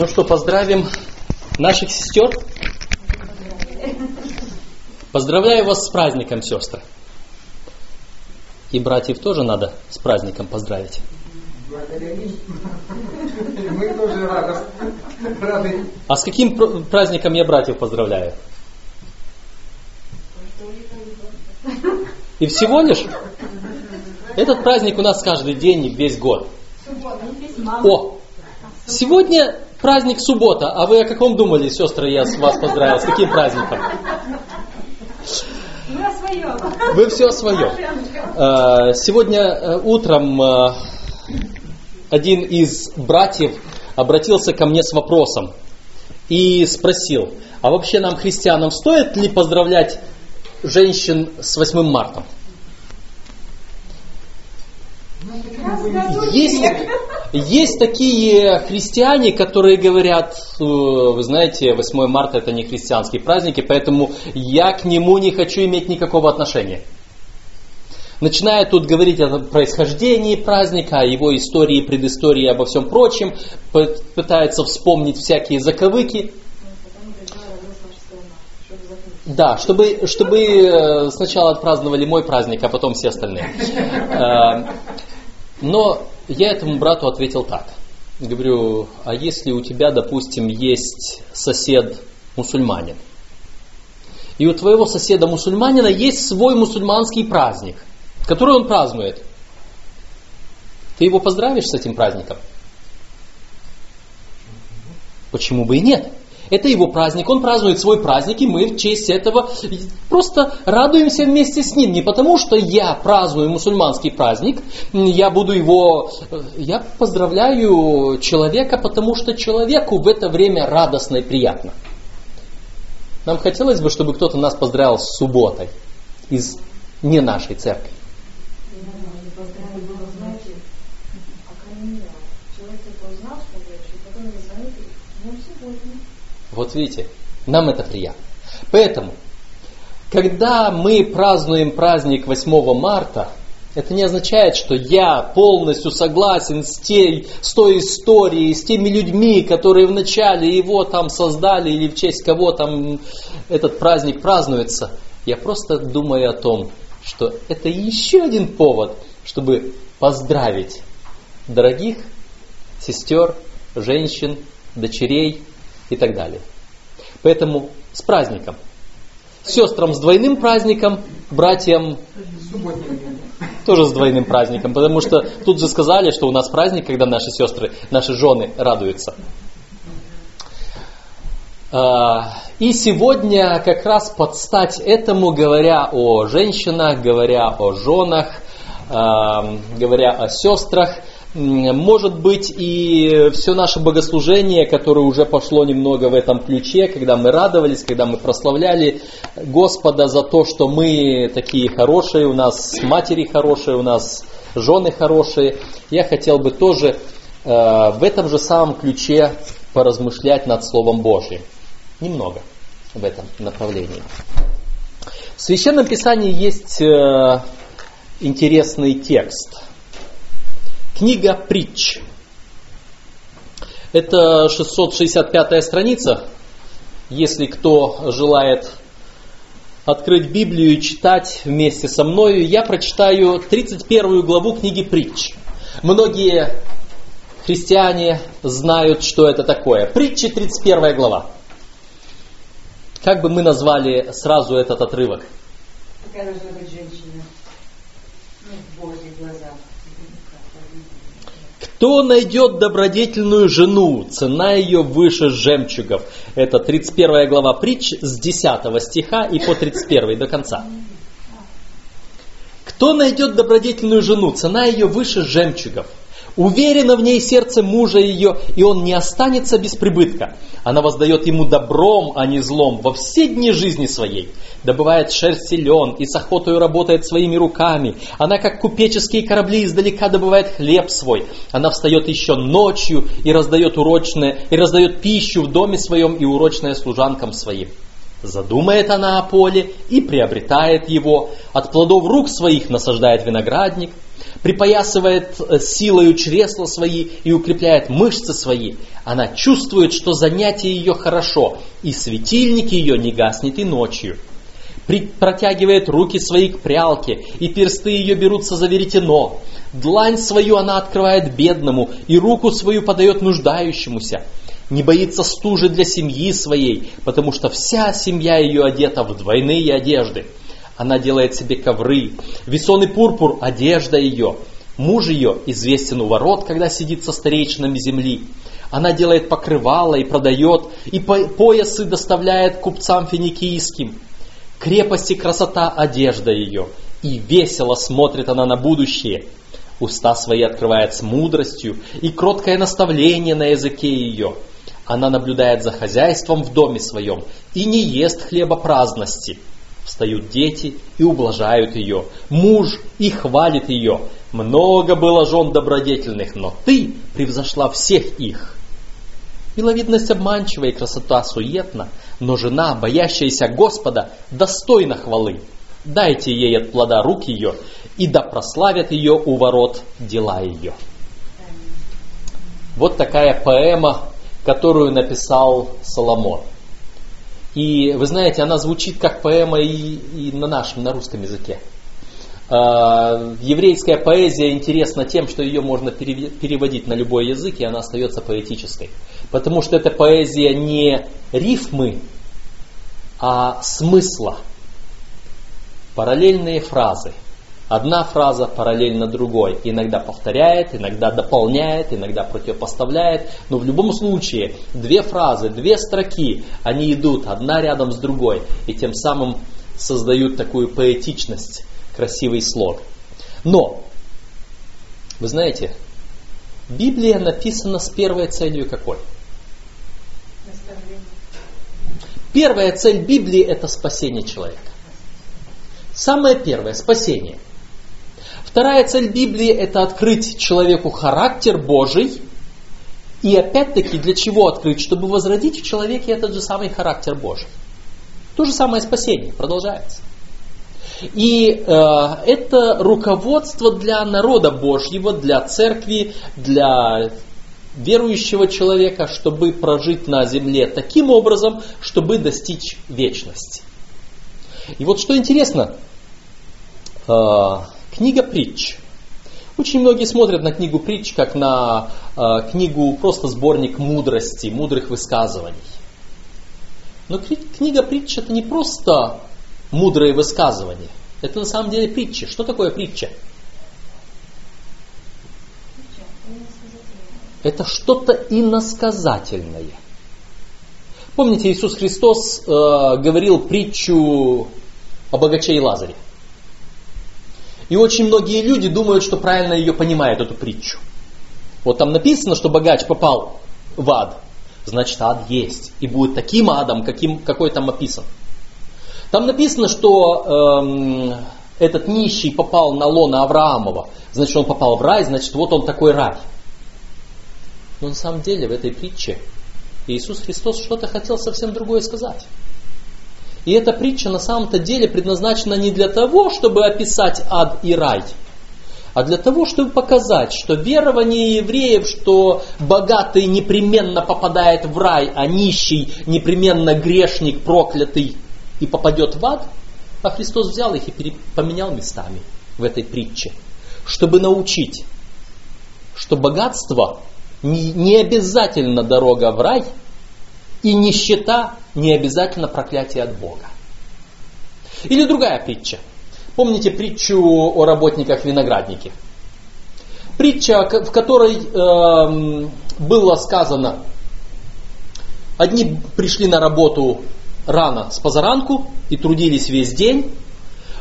Ну что, поздравим наших сестер. Поздравляю вас с праздником, сестры. И братьев тоже надо с праздником поздравить. Мы тоже рады. А с каким праздником я братьев поздравляю? И всего лишь? Этот праздник у нас каждый день и весь год. О, сегодня праздник суббота, а вы о каком думали, сестры, я вас поздравил? С каким праздником? Мы о своем. Вы все о своем. Э, сегодня э, утром э, один из братьев обратился ко мне с вопросом и спросил, а вообще нам, христианам, стоит ли поздравлять женщин с 8 марта? Есть, есть такие христиане, которые говорят, вы знаете, 8 марта это не христианские праздники, поэтому я к нему не хочу иметь никакого отношения. Начинает тут говорить о происхождении праздника, о его истории, предыстории, обо всем прочем, пытается вспомнить всякие заковыки. Да, чтобы, чтобы э, сначала отпраздновали мой праздник, а потом все остальные. Э, но я этому брату ответил так. Говорю, а если у тебя, допустим, есть сосед мусульманин, и у твоего соседа мусульманина есть свой мусульманский праздник – который он празднует. Ты его поздравишь с этим праздником? Почему бы и нет? Это его праздник, он празднует свой праздник, и мы в честь этого просто радуемся вместе с ним. Не потому, что я праздную мусульманский праздник, я буду его... Я поздравляю человека, потому что человеку в это время радостно и приятно. Нам хотелось бы, чтобы кто-то нас поздравил с субботой из не нашей церкви. Вот видите, нам это приятно. Поэтому, когда мы празднуем праздник 8 марта, это не означает, что я полностью согласен с, тей, с той историей, с теми людьми, которые вначале его там создали или в честь кого там этот праздник празднуется. Я просто думаю о том, что это еще один повод, чтобы поздравить дорогих сестер, женщин, дочерей и так далее. Поэтому с праздником. Сестрам с двойным праздником, братьям тоже с двойным праздником, потому что тут же сказали, что у нас праздник, когда наши сестры, наши жены радуются. А, и сегодня как раз под стать этому, говоря о женщинах, говоря о женах, а, говоря о сестрах, может быть и все наше богослужение, которое уже пошло немного в этом ключе, когда мы радовались, когда мы прославляли Господа за то, что мы такие хорошие, у нас матери хорошие, у нас жены хорошие. Я хотел бы тоже э, в этом же самом ключе поразмышлять над Словом Божьим. Немного в этом направлении. В Священном Писании есть э, интересный текст – Книга притч. Это 665 страница. Если кто желает открыть Библию и читать вместе со мною, я прочитаю 31 главу книги притч. Многие христиане знают, что это такое. Притчи 31 глава. Как бы мы назвали сразу этот отрывок? Какая должна быть женщина ну, в Божьих глазах? Кто найдет добродетельную жену, цена ее выше жемчугов. Это 31 глава притч с 10 стиха и по 31 до конца. Кто найдет добродетельную жену, цена ее выше жемчугов. Уверено в ней сердце мужа ее, и он не останется без прибытка. Она воздает ему добром, а не злом во все дни жизни своей. Добывает шерсть и лен, и с охотою работает своими руками. Она, как купеческие корабли, издалека добывает хлеб свой. Она встает еще ночью и раздает урочное, и раздает пищу в доме своем и урочное служанкам своим. Задумает она о поле и приобретает его, от плодов рук своих насаждает виноградник – припоясывает э, силою чресла свои и укрепляет мышцы свои. Она чувствует, что занятие ее хорошо, и светильник ее не гаснет и ночью. Протягивает руки свои к прялке, и персты ее берутся за веретено. Длань свою она открывает бедному, и руку свою подает нуждающемуся. Не боится стужи для семьи своей, потому что вся семья ее одета в двойные одежды. Она делает себе ковры, весоный пурпур – одежда ее. Муж ее известен у ворот, когда сидит со старейшинами земли. Она делает покрывало и продает, и поясы доставляет купцам финикийским. Крепость и красота – одежда ее, и весело смотрит она на будущее. Уста свои открывает с мудростью, и кроткое наставление на языке ее. Она наблюдает за хозяйством в доме своем и не ест хлеба праздности – Встают дети и ублажают ее, муж и хвалит ее. Много было жен добродетельных, но ты превзошла всех их. Миловидность обманчива и красота суетна, но жена, боящаяся Господа, достойна хвалы. Дайте ей от плода рук ее, и да прославят ее у ворот дела ее. Вот такая поэма, которую написал Соломон. И вы знаете, она звучит как поэма и, и на нашем, на русском языке. Э, еврейская поэзия интересна тем, что ее можно переводить на любой язык, и она остается поэтической. Потому что это поэзия не рифмы, а смысла. Параллельные фразы – Одна фраза параллельно другой. Иногда повторяет, иногда дополняет, иногда противопоставляет. Но в любом случае две фразы, две строки, они идут одна рядом с другой. И тем самым создают такую поэтичность, красивый слог. Но, вы знаете, Библия написана с первой целью какой? Первая цель Библии это спасение человека. Самое первое – спасение – Вторая цель Библии – это открыть человеку характер Божий. И опять-таки, для чего открыть? Чтобы возродить в человеке этот же самый характер Божий. То же самое спасение продолжается. И э, это руководство для народа Божьего, для церкви, для верующего человека, чтобы прожить на земле таким образом, чтобы достичь вечности. И вот что интересно, э, Книга притч. Очень многие смотрят на книгу притч как на э, книгу просто сборник мудрости, мудрых высказываний. Но книга притч это не просто мудрые высказывания. Это на самом деле притчи. Что такое притча? Это что-то иносказательное. Помните, Иисус Христос э, говорил притчу о богаче и Лазаре. И очень многие люди думают, что правильно ее понимают, эту притчу. Вот там написано, что богач попал в ад. Значит, ад есть. И будет таким адом, каким, какой там описан. Там написано, что эм, этот нищий попал на лона Авраамова. Значит, он попал в рай, значит, вот он такой рай. Но на самом деле в этой притче Иисус Христос что-то хотел совсем другое сказать. И эта притча на самом-то деле предназначена не для того, чтобы описать ад и рай, а для того, чтобы показать, что верование евреев, что богатый непременно попадает в рай, а нищий непременно грешник, проклятый и попадет в ад, а Христос взял их и поменял местами в этой притче, чтобы научить, что богатство не обязательно дорога в рай – и нищета не обязательно проклятие от Бога. Или другая притча. Помните притчу о работниках винограднике? Притча, в которой э, было сказано, одни пришли на работу рано с позаранку и трудились весь день,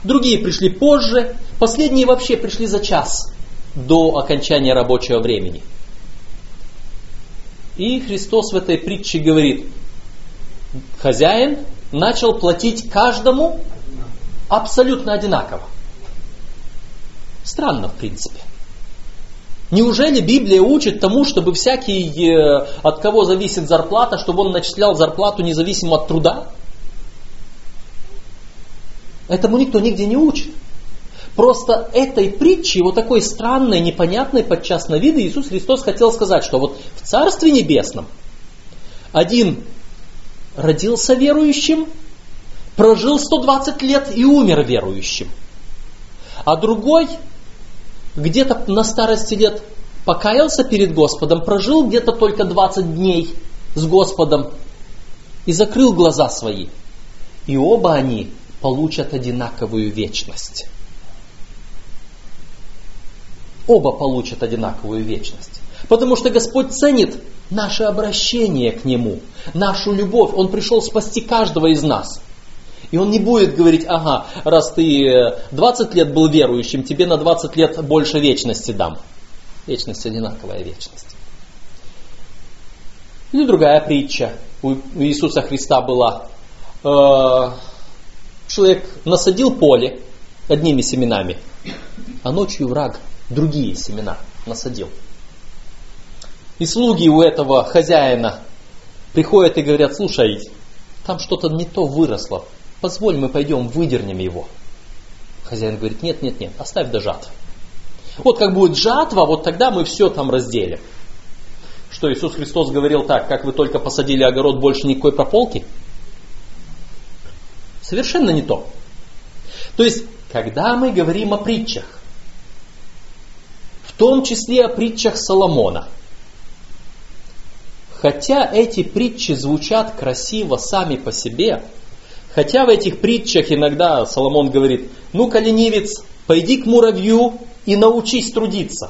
другие пришли позже, последние вообще пришли за час до окончания рабочего времени – и Христос в этой притче говорит, хозяин начал платить каждому абсолютно одинаково. Странно, в принципе. Неужели Библия учит тому, чтобы всякий, э, от кого зависит зарплата, чтобы он начислял зарплату независимо от труда? Этому никто нигде не учит. Просто этой притчей, вот такой странной, непонятной подчас на виды, Иисус Христос хотел сказать, что вот в Царстве Небесном один родился верующим, прожил 120 лет и умер верующим. А другой где-то на старости лет покаялся перед Господом, прожил где-то только 20 дней с Господом и закрыл глаза свои. И оба они получат одинаковую вечность. Оба получат одинаковую вечность. Потому что Господь ценит наше обращение к Нему, нашу любовь. Он пришел спасти каждого из нас. И Он не будет говорить, ага, раз ты 20 лет был верующим, тебе на 20 лет больше вечности дам. Вечность одинаковая вечность. Или другая притча у Иисуса Христа была. Э, человек насадил поле одними семенами, а ночью враг другие семена насадил. И слуги у этого хозяина приходят и говорят, слушай, там что-то не то выросло, позволь мы пойдем выдернем его. Хозяин говорит, нет, нет, нет, оставь до жатвы. Вот как будет жатва, вот тогда мы все там разделим. Что Иисус Христос говорил так, как вы только посадили огород, больше никакой прополки? Совершенно не то. То есть, когда мы говорим о притчах, том числе о притчах Соломона, хотя эти притчи звучат красиво сами по себе, хотя в этих притчах иногда Соломон говорит, ну-ка, ленивец, пойди к муравью и научись трудиться.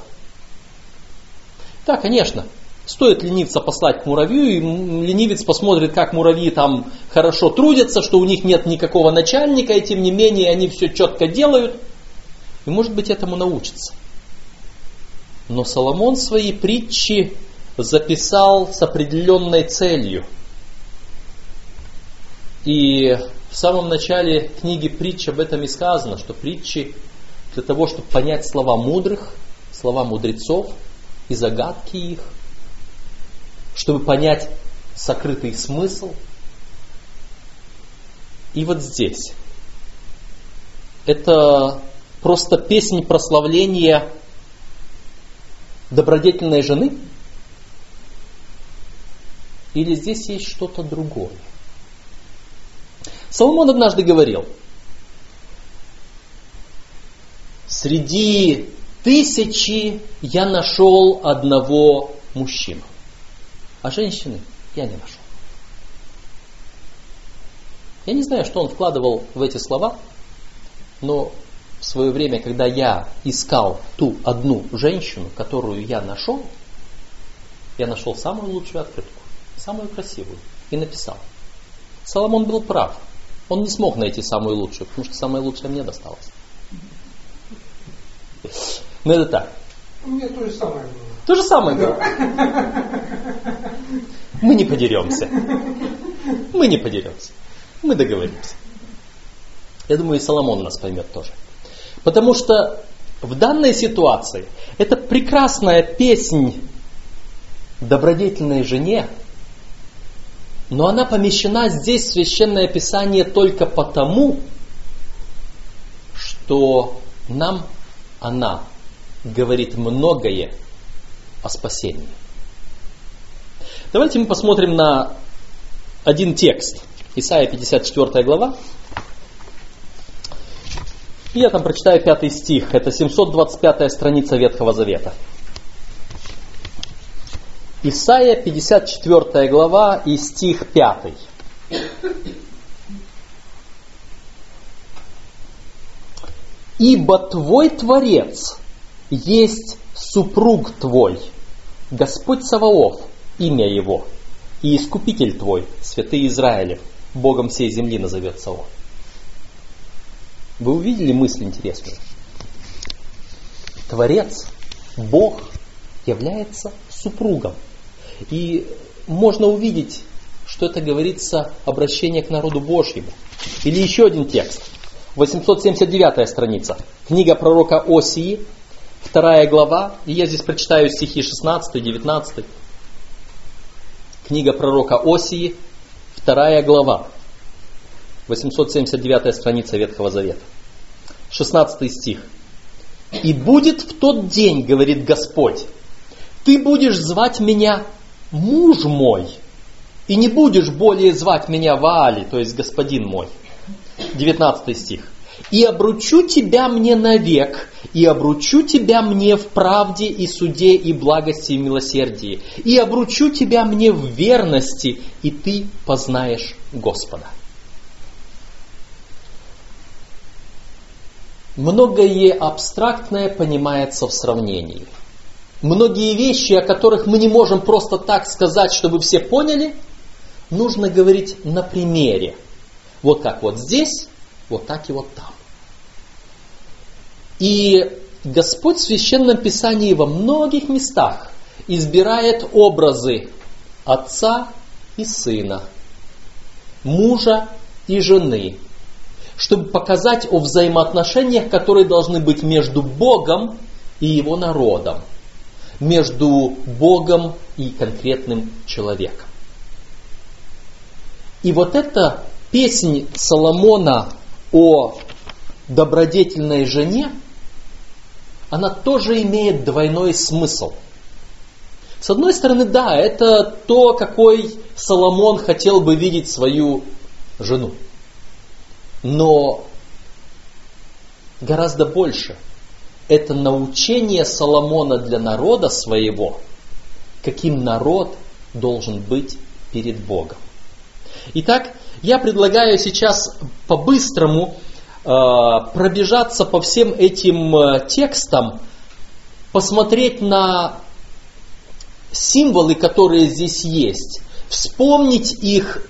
Да, конечно, Стоит ленивца послать к муравью, и ленивец посмотрит, как муравьи там хорошо трудятся, что у них нет никакого начальника, и тем не менее они все четко делают. И может быть этому научится. Но Соломон свои притчи записал с определенной целью. И в самом начале книги притч об этом и сказано, что притчи для того, чтобы понять слова мудрых, слова мудрецов и загадки их – чтобы понять сокрытый смысл. И вот здесь. Это просто песнь прославления добродетельной жены? Или здесь есть что-то другое? Соломон однажды говорил, среди тысячи я нашел одного мужчину. А женщины я не нашел. Я не знаю, что он вкладывал в эти слова, но свое время, когда я искал ту одну женщину, которую я нашел, я нашел самую лучшую открытку, самую красивую, и написал. Соломон был прав. Он не смог найти самую лучшую, потому что самая лучшая мне досталась. Но это так. У меня то же самое было. То же самое было. Мы не подеремся. Мы не подеремся. Мы договоримся. Я думаю, и Соломон нас поймет тоже. Потому что в данной ситуации это прекрасная песнь добродетельной жене, но она помещена здесь в Священное Писание только потому, что нам она говорит многое о спасении. Давайте мы посмотрим на один текст. Исайя 54 глава. И я там прочитаю пятый стих. Это 725 страница Ветхого Завета. Исайя 54 глава и стих 5. Ибо твой Творец есть супруг твой, Господь Саваоф, имя его, и Искупитель твой, святый Израилев, Богом всей земли назовется он. Вы увидели мысль интересную? Творец, Бог является супругом. И можно увидеть, что это говорится обращение к народу Божьему. Или еще один текст. 879 страница. Книга пророка Осии, вторая глава, и я здесь прочитаю стихи 16, 19. Книга пророка Осии, вторая глава, 879 страница Ветхого Завета. 16 стих. И будет в тот день, говорит Господь, ты будешь звать меня муж мой, и не будешь более звать меня Ваали, то есть господин мой. 19 стих. И обручу тебя мне навек, и обручу тебя мне в правде и суде и благости и милосердии, и обручу тебя мне в верности, и ты познаешь Господа. Многое абстрактное понимается в сравнении. Многие вещи, о которых мы не можем просто так сказать, чтобы все поняли, нужно говорить на примере. Вот как вот здесь, вот так и вот там. И Господь в Священном Писании во многих местах избирает образы отца и сына, мужа и жены, чтобы показать о взаимоотношениях, которые должны быть между Богом и его народом, между Богом и конкретным человеком. И вот эта песнь Соломона о добродетельной жене, она тоже имеет двойной смысл. С одной стороны, да, это то, какой Соломон хотел бы видеть свою жену. Но гораздо больше это научение Соломона для народа своего, каким народ должен быть перед Богом. Итак, я предлагаю сейчас по-быстрому э, пробежаться по всем этим э, текстам, посмотреть на символы, которые здесь есть, вспомнить их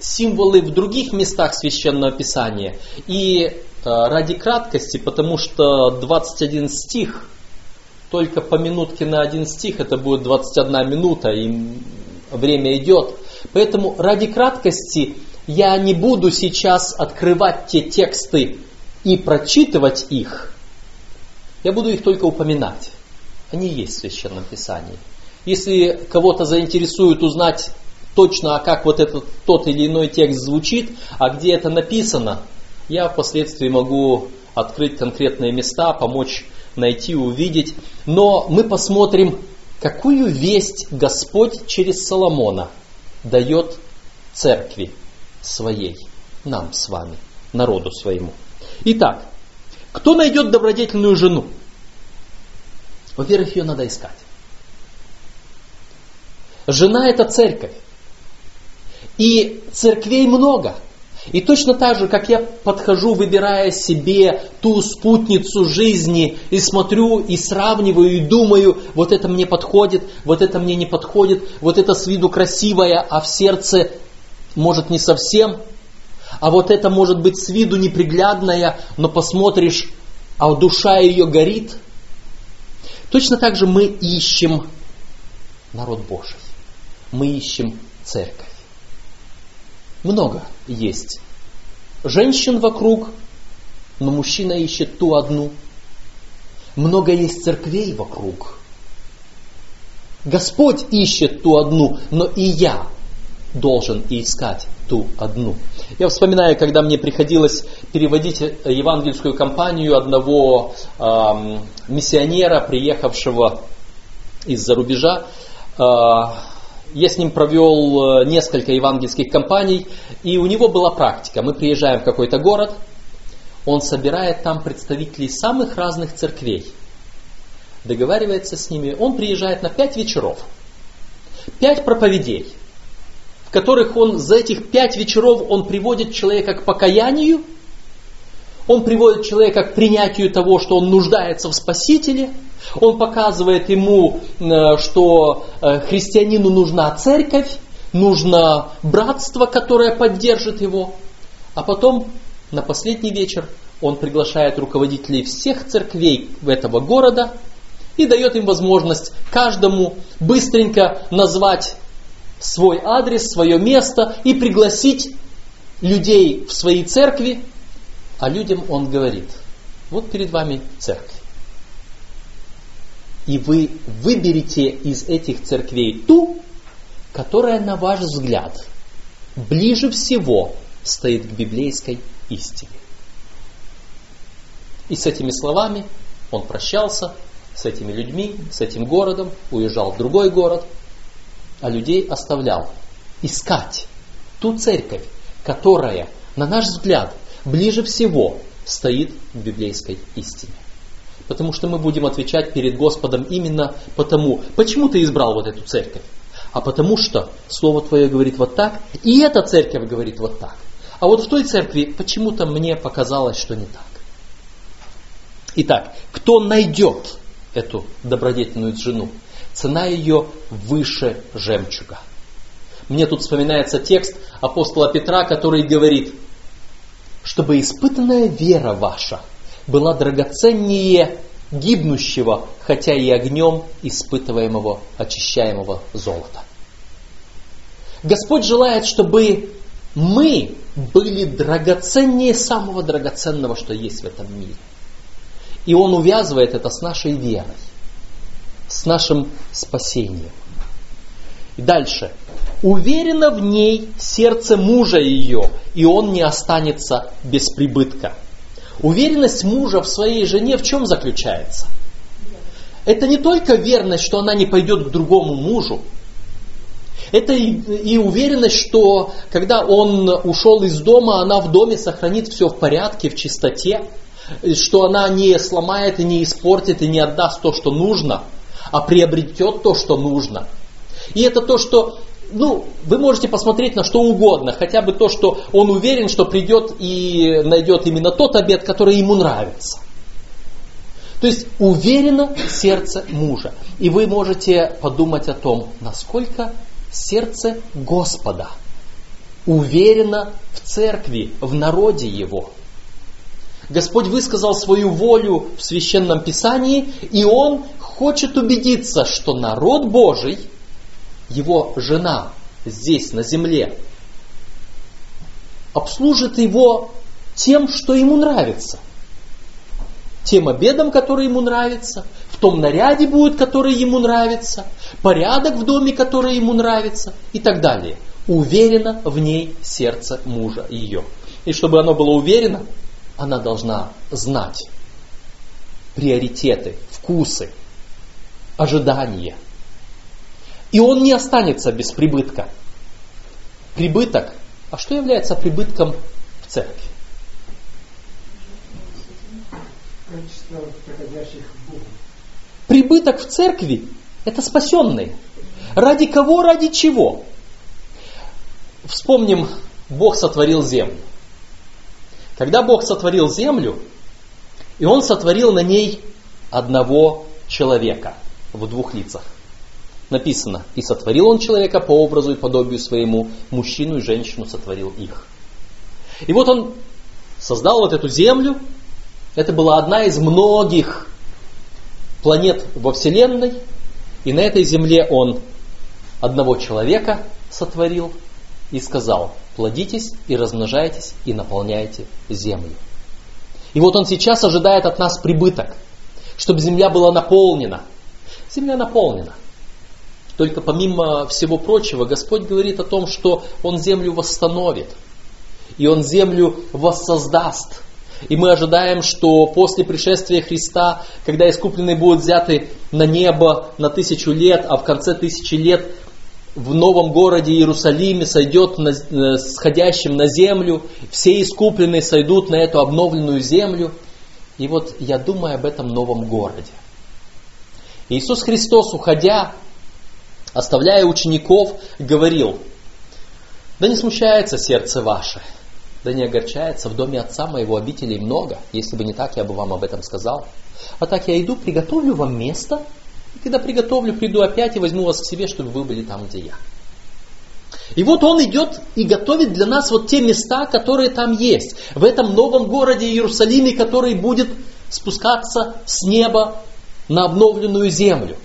символы в других местах священного писания. И э, ради краткости, потому что 21 стих, только по минутке на один стих, это будет 21 минута, и время идет. Поэтому ради краткости я не буду сейчас открывать те тексты и прочитывать их. Я буду их только упоминать. Они есть в Священном Писании. Если кого-то заинтересует узнать точно, а как вот этот тот или иной текст звучит, а где это написано, я впоследствии могу открыть конкретные места, помочь найти, увидеть. Но мы посмотрим, какую весть Господь через Соломона дает церкви своей, нам с вами, народу своему. Итак, кто найдет добродетельную жену? Во-первых, ее надо искать. Жена это церковь. И церквей много. И точно так же, как я подхожу, выбирая себе ту спутницу жизни, и смотрю, и сравниваю, и думаю, вот это мне подходит, вот это мне не подходит, вот это с виду красивое, а в сердце может не совсем, а вот это может быть с виду неприглядная, но посмотришь, а душа ее горит. Точно так же мы ищем народ Божий. Мы ищем церковь. Много есть женщин вокруг, но мужчина ищет ту одну. Много есть церквей вокруг. Господь ищет ту одну, но и я должен искать ту одну. Я вспоминаю, когда мне приходилось переводить евангельскую кампанию одного э, миссионера, приехавшего из-за рубежа. Э, я с ним провел несколько евангельских кампаний, и у него была практика. Мы приезжаем в какой-то город, он собирает там представителей самых разных церквей, договаривается с ними, он приезжает на пять вечеров, пять проповедей – в которых он за этих пять вечеров он приводит человека к покаянию, он приводит человека к принятию того, что он нуждается в Спасителе, он показывает ему, э, что э, христианину нужна церковь, нужно братство, которое поддержит его. А потом, на последний вечер, он приглашает руководителей всех церквей этого города и дает им возможность каждому быстренько назвать свой адрес, свое место и пригласить людей в свои церкви, а людям он говорит, вот перед вами церковь. И вы выберете из этих церквей ту, которая, на ваш взгляд, ближе всего стоит к библейской истине. И с этими словами Он прощался с этими людьми, с этим городом, уезжал в другой город, а людей оставлял. Искать ту церковь, которая, на наш взгляд, ближе всего стоит в библейской истине. Потому что мы будем отвечать перед Господом именно потому, почему ты избрал вот эту церковь. А потому что Слово Твое говорит вот так, и эта церковь говорит вот так. А вот в той церкви почему-то мне показалось, что не так. Итак, кто найдет эту добродетельную жену, цена ее выше жемчуга. Мне тут вспоминается текст апостола Петра, который говорит, чтобы испытанная вера ваша была драгоценнее гибнущего, хотя и огнем испытываемого, очищаемого золота. Господь желает, чтобы мы были драгоценнее самого драгоценного, что есть в этом мире. И Он увязывает это с нашей верой, с нашим спасением. И дальше. Уверено в ней сердце мужа ее, и он не останется без прибытка. Уверенность мужа в своей жене в чем заключается? Это не только верность, что она не пойдет к другому мужу. Это и, и уверенность, что когда он ушел из дома, она в доме сохранит все в порядке, в чистоте, что она не сломает и не испортит и не отдаст то, что нужно, а приобретет то, что нужно. И это то, что ну, вы можете посмотреть на что угодно, хотя бы то, что он уверен, что придет и найдет именно тот обед, который ему нравится. То есть уверено сердце мужа. И вы можете подумать о том, насколько сердце Господа уверено в церкви, в народе его. Господь высказал свою волю в священном писании, и Он хочет убедиться, что народ Божий – его жена здесь, на земле, обслужит его тем, что ему нравится. Тем обедом, который ему нравится, в том наряде будет, который ему нравится, порядок в доме, который ему нравится и так далее. Уверено в ней сердце мужа ее. И чтобы оно было уверено, она должна знать приоритеты, вкусы, ожидания – и он не останется без прибытка. Прибыток. А что является прибытком в церкви? Прибыток в церкви – это спасенные. Ради кого, ради чего? Вспомним, Бог сотворил землю. Когда Бог сотворил землю, и Он сотворил на ней одного человека в двух лицах написано, и сотворил он человека по образу и подобию своему, мужчину и женщину сотворил их. И вот он создал вот эту землю, это была одна из многих планет во Вселенной, и на этой земле он одного человека сотворил и сказал, плодитесь и размножайтесь и наполняйте землю. И вот он сейчас ожидает от нас прибыток, чтобы земля была наполнена. Земля наполнена. Только помимо всего прочего, Господь говорит о том, что Он землю восстановит. И Он землю воссоздаст. И мы ожидаем, что после пришествия Христа, когда искупленные будут взяты на небо на тысячу лет, а в конце тысячи лет в новом городе Иерусалиме сойдет на, э, сходящим на землю, все искупленные сойдут на эту обновленную землю. И вот я думаю об этом новом городе. Иисус Христос, уходя, оставляя учеников, говорил, да не смущается сердце ваше, да не огорчается, в доме отца моего обителей много, если бы не так, я бы вам об этом сказал. А так я иду, приготовлю вам место, и когда приготовлю, приду опять и возьму вас к себе, чтобы вы были там, где я. И вот он идет и готовит для нас вот те места, которые там есть. В этом новом городе Иерусалиме, который будет спускаться с неба на обновленную землю.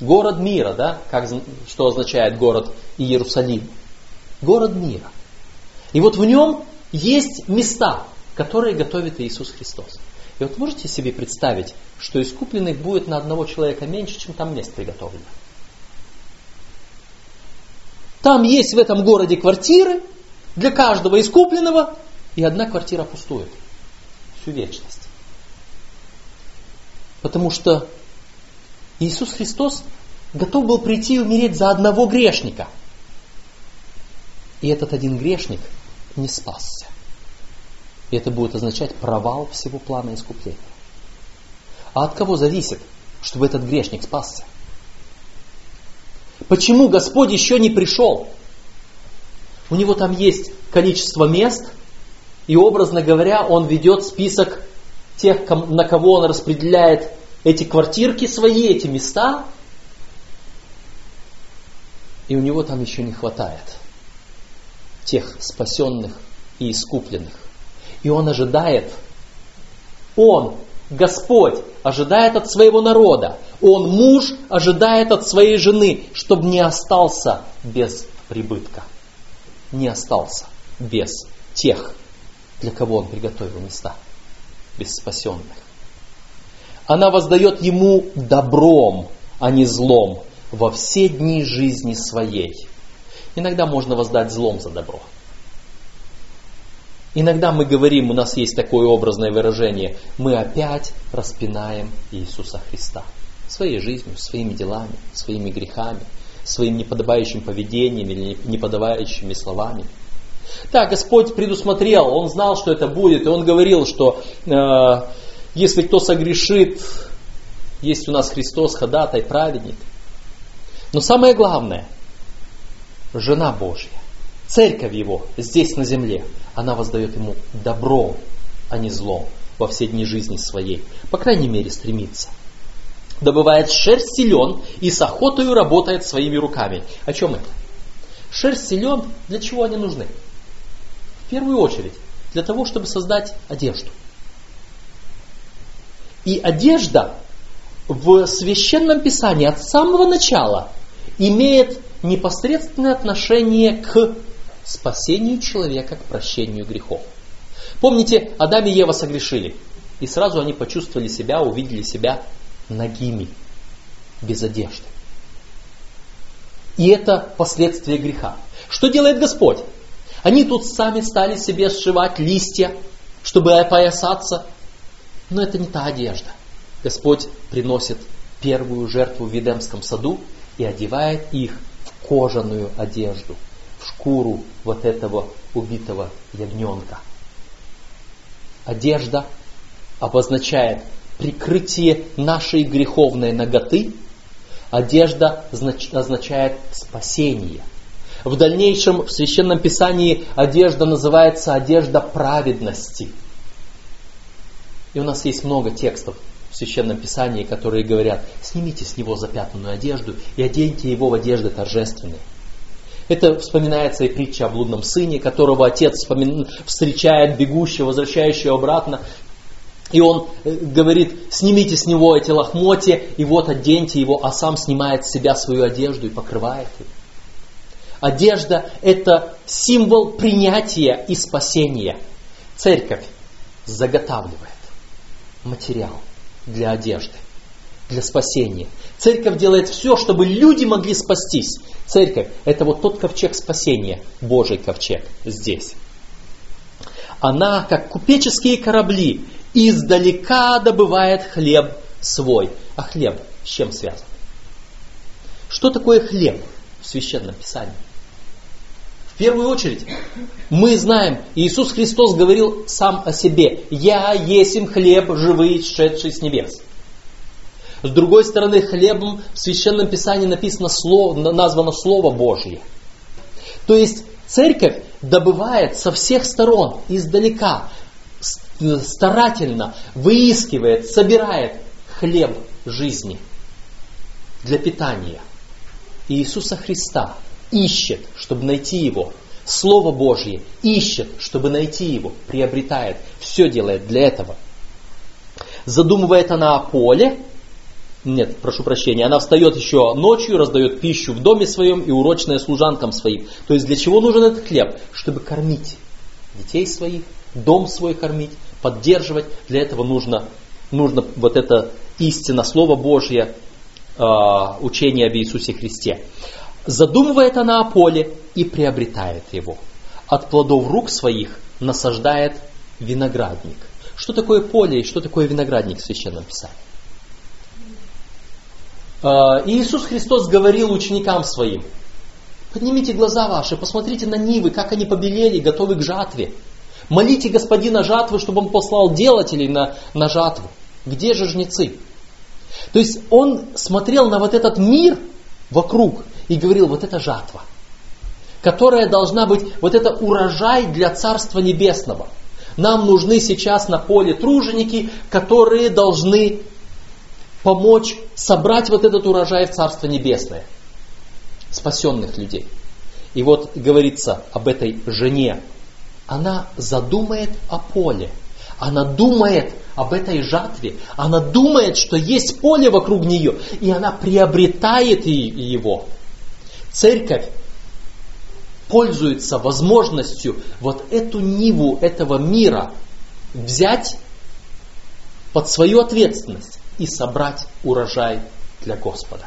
Город мира, да? Как, что означает город Иерусалим? Город мира. И вот в нем есть места, которые готовит Иисус Христос. И вот можете себе представить, что искупленных будет на одного человека меньше, чем там мест приготовлено. Там есть в этом городе квартиры для каждого искупленного, и одна квартира пустует всю вечность. Потому что Иисус Христос готов был прийти и умереть за одного грешника. И этот один грешник не спасся. И это будет означать провал всего плана искупления. А от кого зависит, чтобы этот грешник спасся? Почему Господь еще не пришел? У него там есть количество мест, и образно говоря, он ведет список тех, на кого он распределяет эти квартирки свои, эти места. И у него там еще не хватает тех спасенных и искупленных. И он ожидает, он, Господь, ожидает от своего народа, он, муж, ожидает от своей жены, чтобы не остался без прибытка, не остался без тех, для кого он приготовил места, без спасенных. Она воздает ему добром, а не злом, во все дни жизни своей. Иногда можно воздать злом за добро. Иногда мы говорим, у нас есть такое образное выражение, мы опять распинаем Иисуса Христа своей жизнью, своими делами, своими грехами, своим неподобающим поведением или неподобающими словами. Да, Господь предусмотрел, Он знал, что это будет, и Он говорил, что э, если кто согрешит, есть у нас Христос, ходатай, праведник. Но самое главное, жена Божья, церковь Его здесь на земле, она воздает Ему добром, а не злом во все дни жизни своей. По крайней мере, стремится добывает шерсть и лен и с охотою работает своими руками. О чем это? Шерсть и лен, для чего они нужны? В первую очередь, для того, чтобы создать одежду. И одежда в священном писании от самого начала имеет непосредственное отношение к спасению человека, к прощению грехов. Помните, Адам и Ева согрешили, и сразу они почувствовали себя, увидели себя нагими, без одежды. И это последствия греха. Что делает Господь? Они тут сами стали себе сшивать листья, чтобы опоясаться. Но это не та одежда. Господь приносит первую жертву в Ведемском саду и одевает их в кожаную одежду, в шкуру вот этого убитого ягненка. Одежда обозначает прикрытие нашей греховной ноготы, одежда означает спасение. В дальнейшем в Священном Писании одежда называется одежда праведности. И у нас есть много текстов в Священном Писании, которые говорят, снимите с него запятнанную одежду и оденьте его в одежды торжественные. Это вспоминается и притча о блудном сыне, которого отец встречает бегущего, возвращающего обратно, и он э, говорит, снимите с него эти лохмотья, и вот оденьте его, а сам снимает с себя свою одежду и покрывает ее. Одежда – это символ принятия и спасения. Церковь заготавливает материал для одежды, для спасения. Церковь делает все, чтобы люди могли спастись. Церковь – это вот тот ковчег спасения, Божий ковчег здесь. Она, как купеческие корабли, издалека добывает хлеб свой. А хлеб с чем связан? Что такое хлеб в Священном Писании? В первую очередь, мы знаем, Иисус Христос говорил сам о себе, «Я есим хлеб живый, шедший с небес». С другой стороны, хлебом в Священном Писании написано слово, названо Слово Божье. То есть церковь добывает со всех сторон, издалека, старательно выискивает, собирает хлеб жизни для питания. Иисуса Христа ищет, чтобы найти его. Слово Божье ищет, чтобы найти его, приобретает, все делает для этого. Задумывает она о поле, нет, прошу прощения, она встает еще ночью, раздает пищу в доме своем и урочная служанкам своим. То есть для чего нужен этот хлеб? Чтобы кормить детей своих, дом свой кормить, поддерживать. Для этого нужно, нужно вот это истина, Слово Божье, э, учение об Иисусе Христе. Задумывает она о поле и приобретает его. От плодов рук своих насаждает виноградник. Что такое поле и что такое виноградник в Священном Писании? Э, Иисус Христос говорил ученикам своим, поднимите глаза ваши, посмотрите на нивы, как они побелели, готовы к жатве. Молите господина жатвы, чтобы он послал делателей на, на жатву. Где же жнецы? То есть он смотрел на вот этот мир вокруг и говорил, вот это жатва, которая должна быть, вот это урожай для Царства Небесного. Нам нужны сейчас на поле труженики, которые должны помочь собрать вот этот урожай в Царство Небесное. Спасенных людей. И вот говорится об этой жене. Она задумает о поле. Она думает об этой жатве. Она думает, что есть поле вокруг нее. И она приобретает его. Церковь пользуется возможностью вот эту ниву этого мира взять под свою ответственность и собрать урожай для Господа.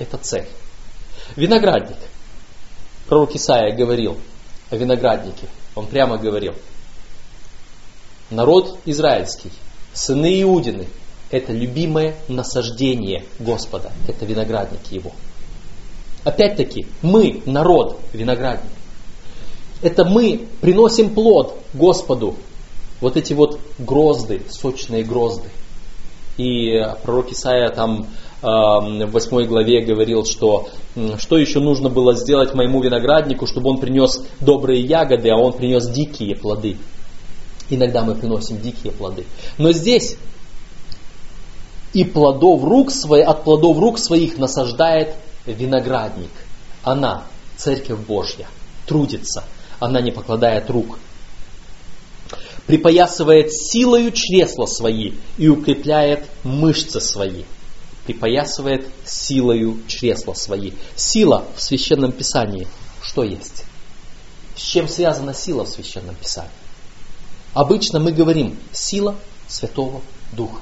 Это цель. Виноградник. Пророк Исаия говорил о винограднике. Он прямо говорил. Народ израильский, сыны Иудины, это любимое насаждение Господа. Это виноградник его. Опять-таки, мы, народ, виноградник. Это мы приносим плод Господу. Вот эти вот грозды, сочные грозды. И пророк Исаия там в 8 главе говорил, что что еще нужно было сделать моему винограднику, чтобы он принес добрые ягоды, а он принес дикие плоды. Иногда мы приносим дикие плоды. Но здесь и плодов рук свои, от плодов рук своих насаждает виноградник. Она, Церковь Божья, трудится, она не покладает рук. Припоясывает силою чресла свои и укрепляет мышцы свои. Припоясывает силою чресла свои. Сила в Священном Писании что есть? С чем связана сила в Священном Писании? Обычно мы говорим сила Святого Духа.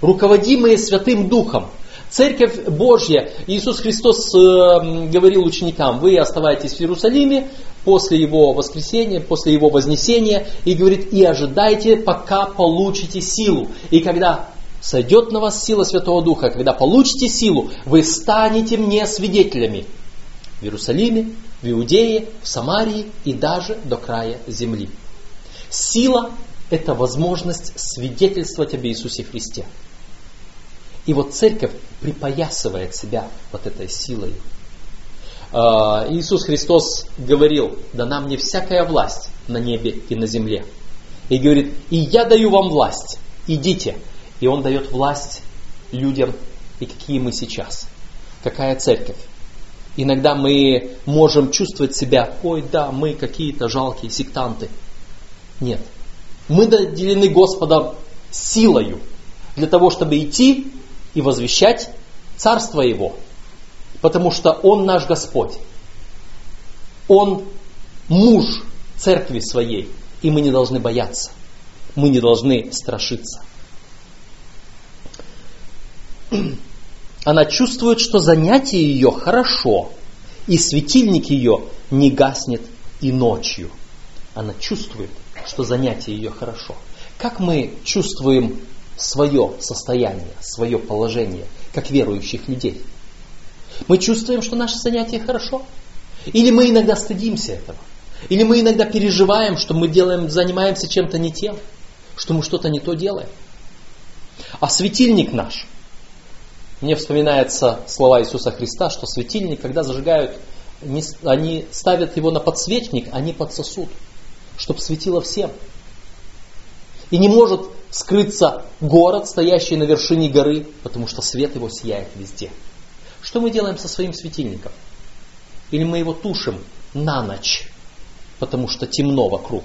Руководимые Святым Духом – Церковь Божья, Иисус Христос э, говорил ученикам, вы оставайтесь в Иерусалиме после Его воскресения, после Его вознесения, и говорит, и ожидайте, пока получите силу. И когда сойдет на вас сила Святого Духа, когда получите силу, вы станете мне свидетелями в Иерусалиме, в Иудее, в Самарии и даже до края земли. Сила – это возможность свидетельствовать об Иисусе Христе. И вот церковь припоясывает себя вот этой силой. А, Иисус Христос говорил, да нам не всякая власть на небе и на земле. И говорит, и я даю вам власть, идите. И Он дает власть людям, и какие мы сейчас. Какая церковь. Иногда мы можем чувствовать себя, ой, да, мы какие-то жалкие сектанты. Нет. Мы наделены Господом силою для того, чтобы идти и возвещать Царство Его, потому что Он наш Господь. Он муж церкви своей, и мы не должны бояться, мы не должны страшиться. Она чувствует, что занятие ее хорошо, и светильник ее не гаснет и ночью. Она чувствует, что занятие ее хорошо. Как мы чувствуем свое состояние, свое положение, как верующих людей. Мы чувствуем, что наше занятие хорошо. Или мы иногда стыдимся этого. Или мы иногда переживаем, что мы делаем, занимаемся чем-то не тем, что мы что-то не то делаем. А светильник наш, мне вспоминаются слова Иисуса Христа, что светильник, когда зажигают, они ставят его на подсвечник, а не под сосуд, чтобы светило всем. И не может скрыться город, стоящий на вершине горы, потому что свет его сияет везде. Что мы делаем со своим светильником? Или мы его тушим на ночь, потому что темно вокруг?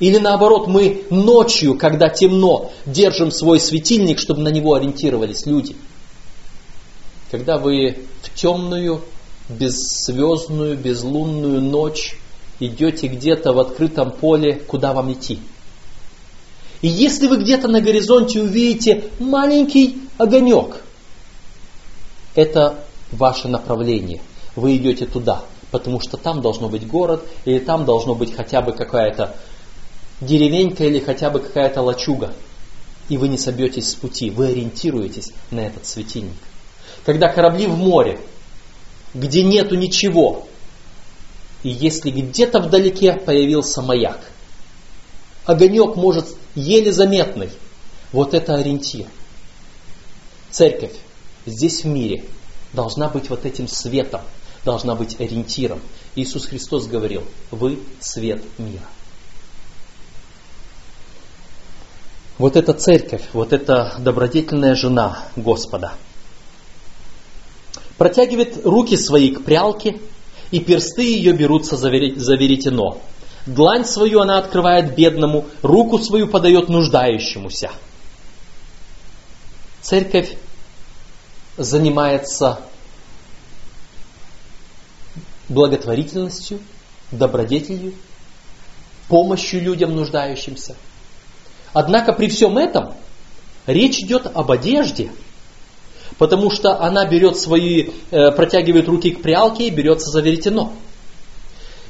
Или наоборот, мы ночью, когда темно, держим свой светильник, чтобы на него ориентировались люди? Когда вы в темную, бесзвездную, безлунную ночь идете где-то в открытом поле, куда вам идти? И если вы где-то на горизонте увидите маленький огонек, это ваше направление. Вы идете туда, потому что там должно быть город, или там должно быть хотя бы какая-то деревенька, или хотя бы какая-то лачуга. И вы не собьетесь с пути, вы ориентируетесь на этот светильник. когда корабли в море, где нету ничего, и если где-то вдалеке появился маяк, огонек может еле заметный, вот это ориентир. Церковь здесь в мире должна быть вот этим светом, должна быть ориентиром. Иисус Христос говорил, вы свет мира. Вот эта церковь, вот эта добродетельная жена Господа протягивает руки свои к прялке, и персты ее берутся за веретено. Длань свою она открывает бедному, руку свою подает нуждающемуся. Церковь занимается благотворительностью, добродетелью, помощью людям нуждающимся. Однако при всем этом речь идет об одежде, потому что она берет свои, э, протягивает руки к прялке и берется за веретено.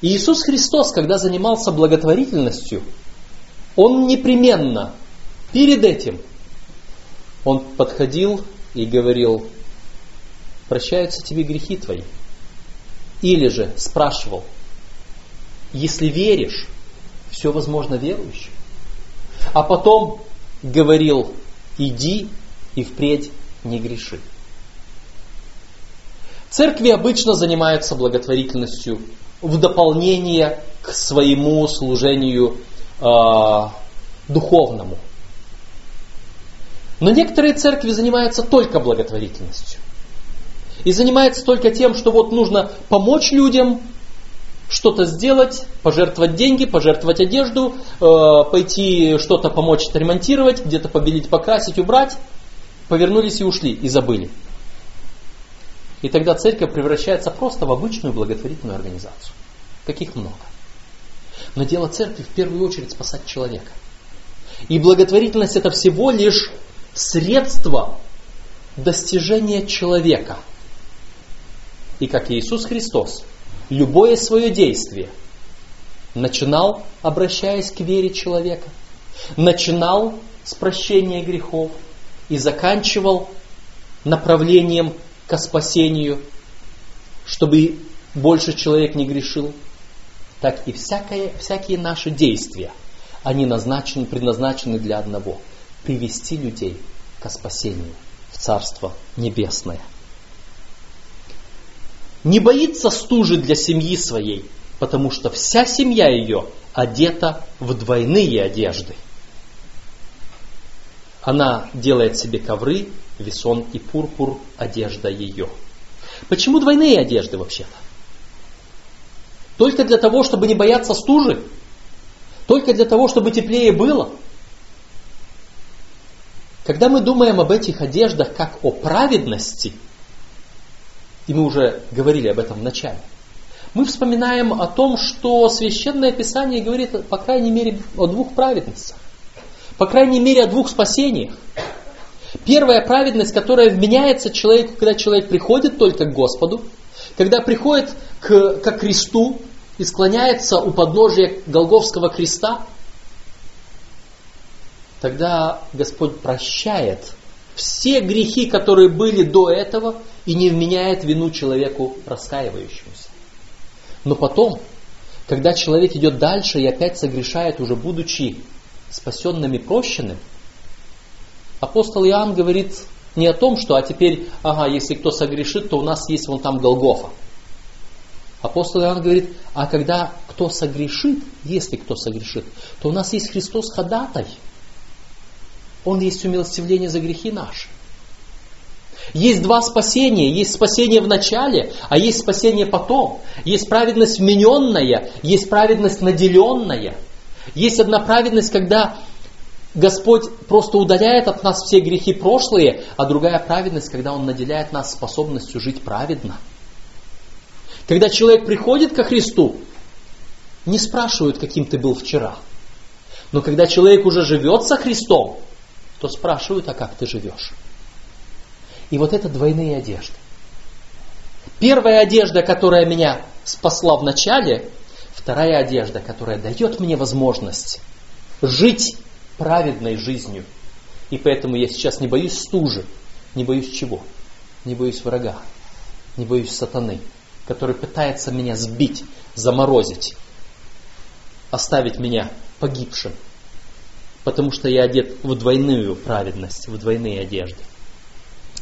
И Иисус Христос, когда занимался благотворительностью, Он непременно перед этим, Он подходил и говорил, прощаются тебе грехи твои. Или же спрашивал, если веришь, все возможно верующим. А потом говорил, иди и впредь не греши. Церкви обычно занимаются благотворительностью в дополнение к своему служению э, духовному. Но некоторые церкви занимаются только благотворительностью. И занимаются только тем, что вот нужно помочь людям, что-то сделать, пожертвовать деньги, пожертвовать одежду, э, пойти что-то помочь отремонтировать, где-то побелить, покрасить, убрать. Повернулись и ушли, и забыли. И тогда церковь превращается просто в обычную благотворительную организацию. Каких много. Но дело церкви в первую очередь спасать человека. И благотворительность это всего лишь средство достижения человека – и как Иисус Христос любое свое действие начинал, обращаясь к вере человека, начинал с прощения грехов и заканчивал направлением к спасению, чтобы больше человек не грешил, так и всякое, всякие наши действия, они назначены, предназначены для одного – привести людей к спасению в Царство Небесное не боится стужи для семьи своей, потому что вся семья ее одета в двойные одежды. Она делает себе ковры, весон и пурпур, одежда ее. Почему двойные одежды вообще-то? Только для того, чтобы не бояться стужи? Только для того, чтобы теплее было? Когда мы думаем об этих одеждах как о праведности – и мы уже говорили об этом в начале, мы вспоминаем о том, что Священное Писание говорит, по крайней мере, о двух праведностях. По крайней мере, о двух спасениях. Первая праведность, которая вменяется человеку, когда человек приходит только к Господу, когда приходит к, к кресту и склоняется у подножия Голговского креста, тогда Господь прощает все грехи, которые были до этого, и не вменяет вину человеку раскаивающемуся. Но потом, когда человек идет дальше и опять согрешает, уже будучи спасенным и прощенным, апостол Иоанн говорит не о том, что а теперь, ага, если кто согрешит, то у нас есть вон там Голгофа. Апостол Иоанн говорит, а когда кто согрешит, если кто согрешит, то у нас есть Христос ходатай – он есть умилостивление за грехи наши. Есть два спасения. Есть спасение в начале, а есть спасение потом. Есть праведность вмененная, есть праведность наделенная. Есть одна праведность, когда Господь просто удаляет от нас все грехи прошлые, а другая праведность, когда Он наделяет нас способностью жить праведно. Когда человек приходит ко Христу, не спрашивают, каким ты был вчера. Но когда человек уже живет со Христом, то спрашивают, а как ты живешь? И вот это двойные одежды. Первая одежда, которая меня спасла в начале, вторая одежда, которая дает мне возможность жить праведной жизнью. И поэтому я сейчас не боюсь стужи, не боюсь чего? не боюсь врага, не боюсь сатаны, который пытается меня сбить, заморозить, оставить меня погибшим, потому что я одет в двойную праведность, в двойные одежды.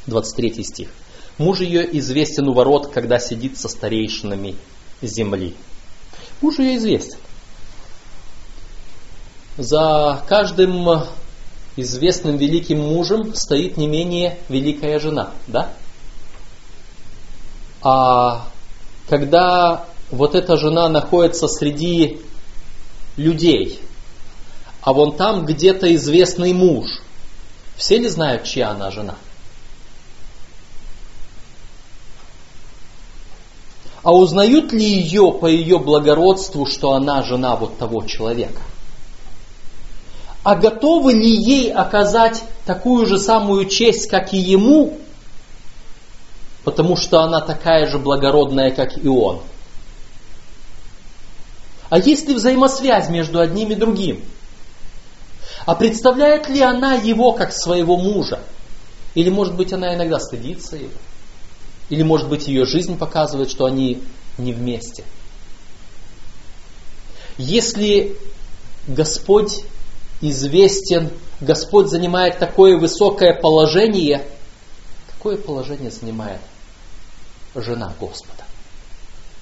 23 стих. Муж ее известен у ворот, когда сидит со старейшинами земли. Муж ее известен. За каждым известным великим мужем стоит не менее великая жена, да? А когда вот эта жена находится среди людей, а вон там где-то известный муж, все ли знают, чья она жена? А узнают ли ее по ее благородству, что она жена вот того человека? А готовы ли ей оказать такую же самую честь, как и ему, потому что она такая же благородная, как и он? А есть ли взаимосвязь между одним и другим? А представляет ли она его как своего мужа? Или, может быть, она иногда стыдится его? Или, может быть, ее жизнь показывает, что они не вместе? Если Господь известен, Господь занимает такое высокое положение, какое положение занимает жена Господа?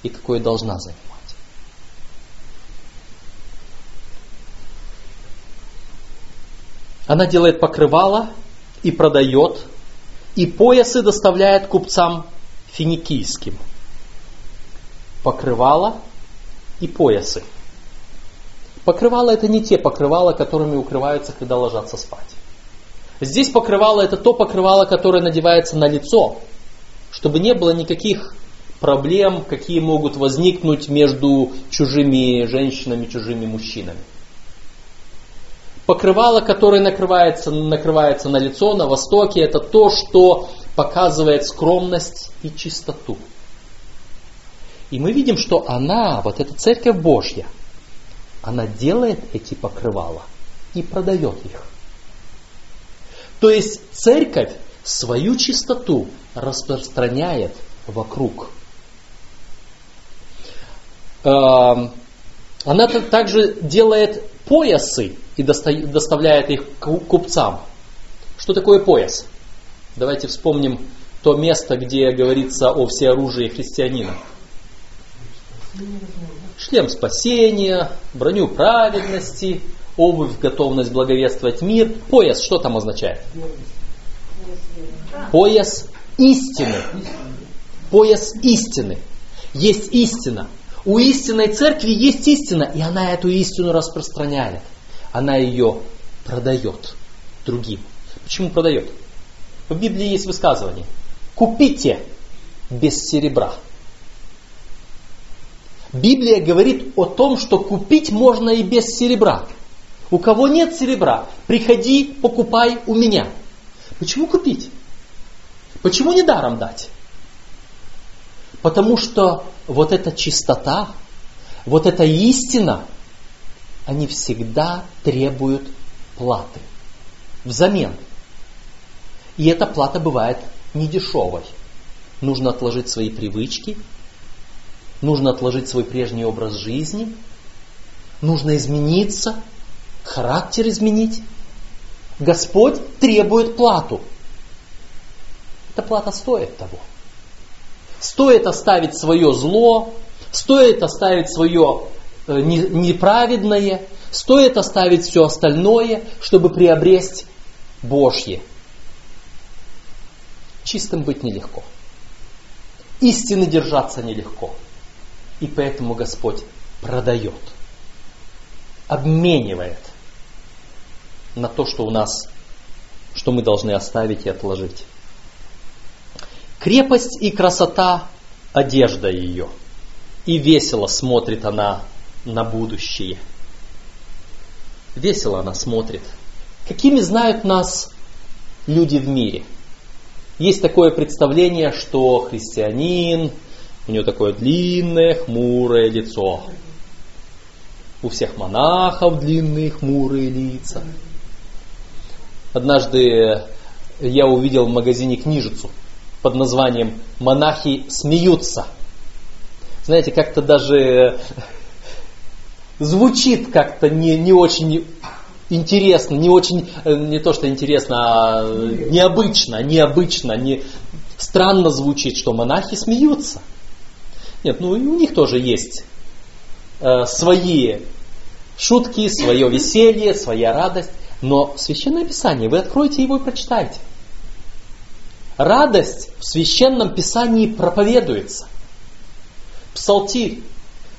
И какое должна занимать? Она делает покрывало и продает, и поясы доставляет купцам финикийским. Покрывало и поясы. Покрывало это не те покрывала, которыми укрываются, когда ложатся спать. Здесь покрывало это то покрывало, которое надевается на лицо, чтобы не было никаких проблем, какие могут возникнуть между чужими женщинами, чужими мужчинами. Покрывало, которое накрывается, накрывается на лицо на востоке, это то, что показывает скромность и чистоту. И мы видим, что она, вот эта церковь Божья, она делает эти покрывала и продает их. То есть церковь свою чистоту распространяет вокруг. Эм, она также делает поясы и доставляет их купцам. Что такое пояс? Давайте вспомним то место, где говорится о всеоружии христианина. Шлем спасения, броню праведности, обувь, готовность благовествовать мир. Пояс, что там означает? Пояс истины. Пояс истины. Есть истина. У истинной церкви есть истина, и она эту истину распространяет. Она ее продает другим. Почему продает? В Библии есть высказывание. Купите без серебра. Библия говорит о том, что купить можно и без серебра. У кого нет серебра, приходи, покупай у меня. Почему купить? Почему не даром дать? Потому что вот эта чистота, вот эта истина, они всегда требуют платы взамен. И эта плата бывает недешевой. Нужно отложить свои привычки, нужно отложить свой прежний образ жизни, нужно измениться, характер изменить. Господь требует плату. Эта плата стоит того. Стоит оставить свое зло, стоит оставить свое э, неправедное, стоит оставить все остальное, чтобы приобрести Божье. Чистым быть нелегко. Истины держаться нелегко. И поэтому Господь продает, обменивает на то, что у нас, что мы должны оставить и отложить. Крепость и красота – одежда ее, и весело смотрит она на будущее. Весело она смотрит. Какими знают нас люди в мире? Есть такое представление, что христианин, у него такое длинное, хмурое лицо. У всех монахов длинные, хмурые лица. Однажды я увидел в магазине книжицу под названием «Монахи смеются». Знаете, как-то даже звучит как-то не, не очень интересно, не очень, э, не то что интересно, а необычно, необычно, не, странно звучит, что монахи смеются. Нет, ну и у них тоже есть э, свои шутки, свое веселье, своя радость. Но Священное Писание, вы откроете его и прочитайте. Радость в Священном Писании проповедуется. Псалтирь.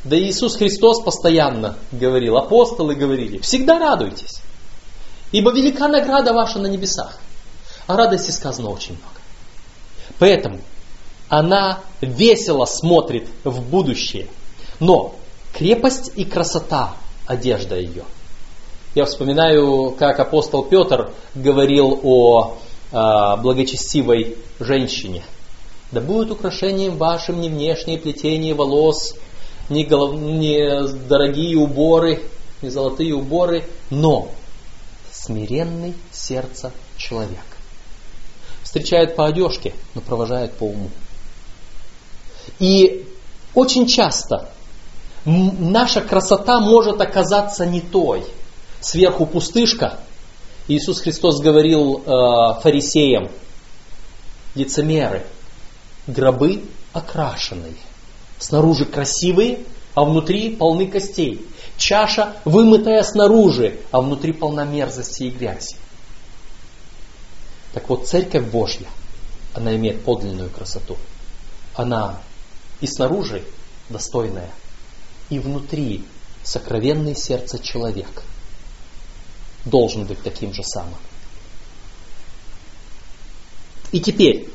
Да Иисус Христос постоянно говорил, апостолы говорили, всегда радуйтесь, ибо велика награда ваша на небесах. О радости сказано очень много. Поэтому она весело смотрит в будущее. Но крепость и красота одежда ее. Я вспоминаю, как апостол Петр говорил о э, благочестивой женщине. Да будут украшением вашим не внешние плетения волос, не, голов... не дорогие уборы, не золотые уборы, но смиренный сердца человек. Встречают по одежке, но провожают по уму. И очень часто наша красота может оказаться не той. Сверху пустышка. Иисус Христос говорил э, фарисеям, лицемеры, гробы окрашенные. Снаружи красивые, а внутри полны костей. Чаша вымытая снаружи, а внутри полна мерзости и грязи. Так вот, Церковь Божья, она имеет подлинную красоту. Она и снаружи достойная, и внутри сокровенное сердце человек должен быть таким же самым. И теперь,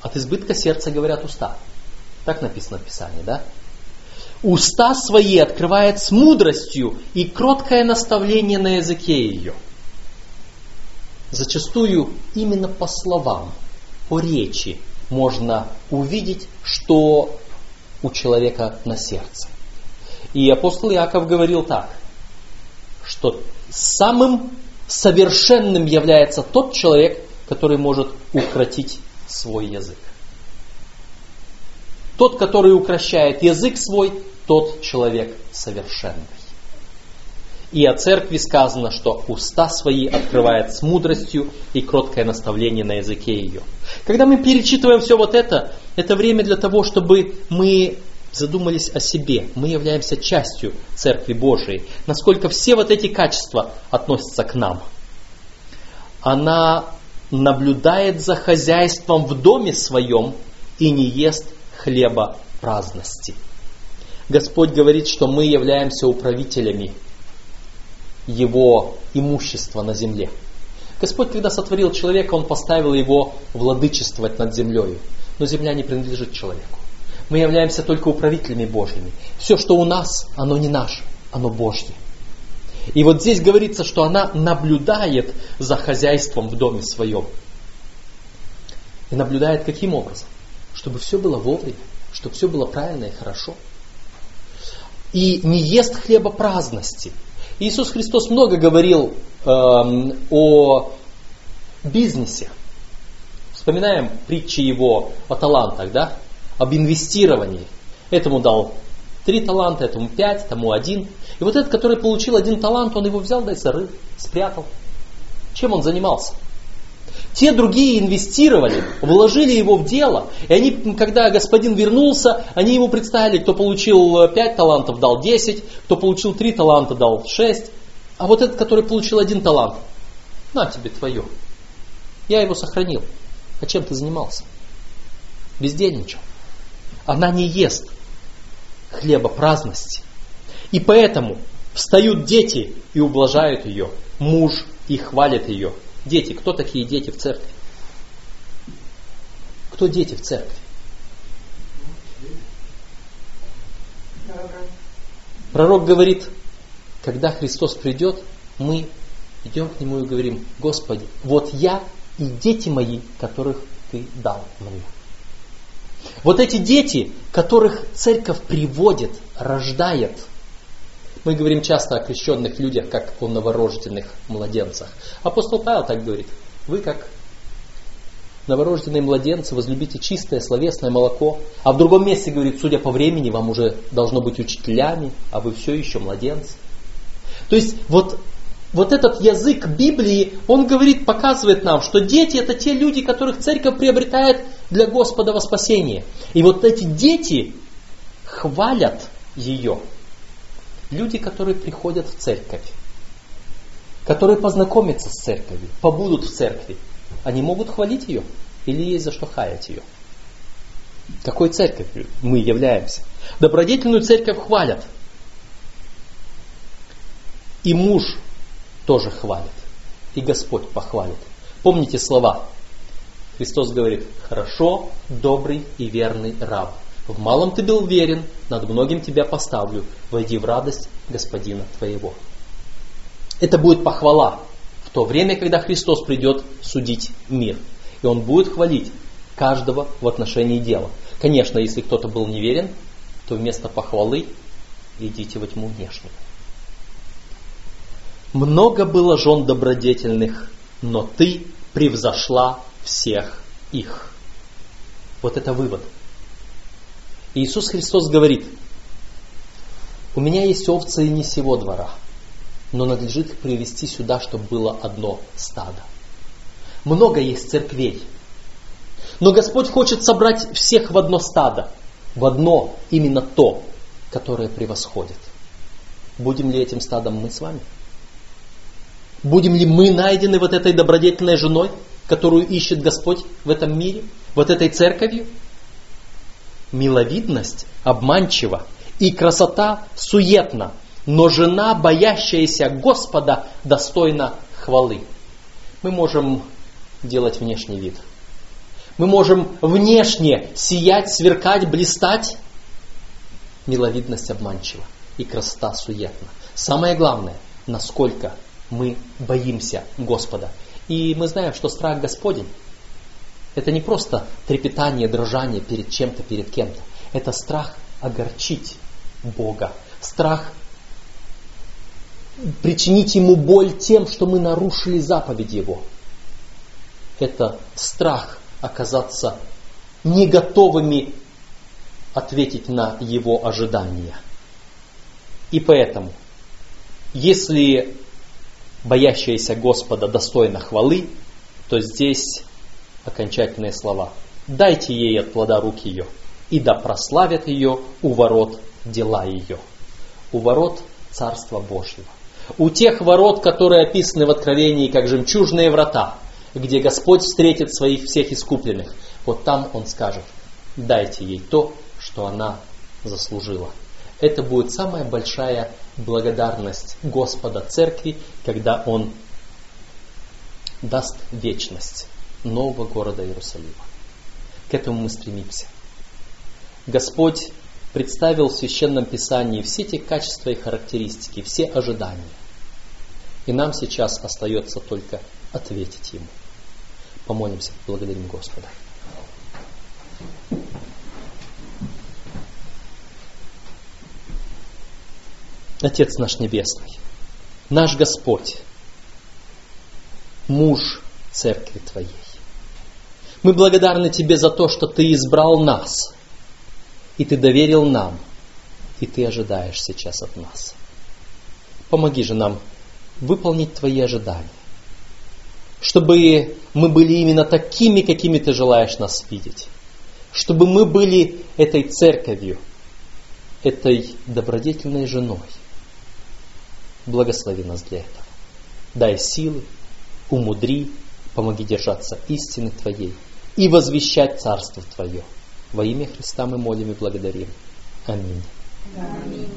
от избытка сердца говорят уста. Так написано в Писании, да? Уста свои открывает с мудростью и кроткое наставление на языке ее. Зачастую именно по словам, по речи можно увидеть, что у человека на сердце. И апостол Иаков говорил так, что самым совершенным является тот человек, который может укротить свой язык. Тот, который укращает язык свой, тот человек совершенный. И о церкви сказано, что уста свои открывает с мудростью и кроткое наставление на языке ее. Когда мы перечитываем все вот это, это время для того, чтобы мы задумались о себе. Мы являемся частью Церкви Божией. Насколько все вот эти качества относятся к нам. Она наблюдает за хозяйством в доме своем и не ест хлеба праздности. Господь говорит, что мы являемся управителями его имущества на земле. Господь, когда сотворил человека, Он поставил его владычествовать над землей. Но земля не принадлежит человеку. Мы являемся только управителями Божьими. Все, что у нас, оно не наше, оно Божье. И вот здесь говорится, что она наблюдает за хозяйством в доме своем. И наблюдает каким образом? Чтобы все было вовремя, чтобы все было правильно и хорошо. И не ест хлеба праздности. Иисус Христос много говорил э, о бизнесе. Вспоминаем притчи его о талантах, да? об инвестировании. Этому дал три таланта, этому пять, тому один. И вот этот, который получил один талант, он его взял, да и зарыл, спрятал. Чем он занимался? Те другие инвестировали, вложили его в дело. И они, когда господин вернулся, они ему представили, кто получил 5 талантов, дал 10, кто получил 3 таланта, дал 6. А вот этот, который получил один талант, на тебе твое. Я его сохранил. А чем ты занимался? Бездельничал. Она не ест хлеба праздности. И поэтому встают дети и ублажают ее. Муж и хвалит ее. Дети. Кто такие дети в церкви? Кто дети в церкви? Пророк говорит, когда Христос придет, мы идем к Нему и говорим, Господи, вот я и дети мои, которых Ты дал мне. Вот эти дети, которых церковь приводит, рождает – мы говорим часто о крещенных людях, как о новорожденных младенцах. Апостол Павел так говорит. Вы как новорожденные младенцы, возлюбите чистое словесное молоко. А в другом месте говорит, судя по времени, вам уже должно быть учителями, а вы все еще младенцы. То есть вот, вот этот язык Библии, он говорит, показывает нам, что дети это те люди, которых церковь приобретает для Господа во спасение. И вот эти дети хвалят ее. Люди, которые приходят в церковь, которые познакомятся с церковью, побудут в церкви, они могут хвалить ее или есть за что хаять ее? Какой церковью мы являемся? Добродетельную церковь хвалят. И муж тоже хвалит. И Господь похвалит. Помните слова. Христос говорит, хорошо, добрый и верный раб. В малом ты был верен, над многим тебя поставлю. Войди в радость Господина твоего. Это будет похвала в то время, когда Христос придет судить мир. И Он будет хвалить каждого в отношении дела. Конечно, если кто-то был неверен, то вместо похвалы идите во тьму внешнюю. Много было жен добродетельных, но ты превзошла всех их. Вот это вывод. Иисус Христос говорит, у меня есть овцы и не сего двора, но надлежит их привести сюда, чтобы было одно стадо. Много есть церквей, но Господь хочет собрать всех в одно стадо, в одно именно то, которое превосходит. Будем ли этим стадом мы с вами? Будем ли мы найдены вот этой добродетельной женой, которую ищет Господь в этом мире, вот этой церковью? Миловидность обманчива и красота суетна, но жена, боящаяся Господа, достойна хвалы. Мы можем делать внешний вид. Мы можем внешне сиять, сверкать, блистать. Миловидность обманчива и красота суетна. Самое главное, насколько мы боимся Господа. И мы знаем, что страх Господень это не просто трепетание, дрожание перед чем-то, перед кем-то. Это страх огорчить Бога. Страх причинить Ему боль тем, что мы нарушили заповедь Его. Это страх оказаться не готовыми ответить на Его ожидания. И поэтому, если боящаяся Господа достойна хвалы, то здесь окончательные слова. Дайте ей от плода рук ее, и да прославят ее у ворот дела ее. У ворот Царства Божьего. У тех ворот, которые описаны в Откровении как жемчужные врата, где Господь встретит своих всех искупленных. Вот там Он скажет, дайте ей то, что она заслужила. Это будет самая большая благодарность Господа Церкви, когда Он даст вечность нового города Иерусалима. К этому мы стремимся. Господь представил в Священном Писании все те качества и характеристики, все ожидания. И нам сейчас остается только ответить Ему. Помолимся, благодарим Господа. Отец наш Небесный, наш Господь, муж Церкви Твоей. Мы благодарны Тебе за то, что Ты избрал нас, и Ты доверил нам, и Ты ожидаешь сейчас от нас. Помоги же нам выполнить Твои ожидания, чтобы мы были именно такими, какими Ты желаешь нас видеть, чтобы мы были этой церковью, этой добродетельной женой. Благослови нас для этого. Дай силы, умудри, помоги держаться истины Твоей и возвещать Царство Твое. Во имя Христа мы молим и благодарим. Аминь. Аминь.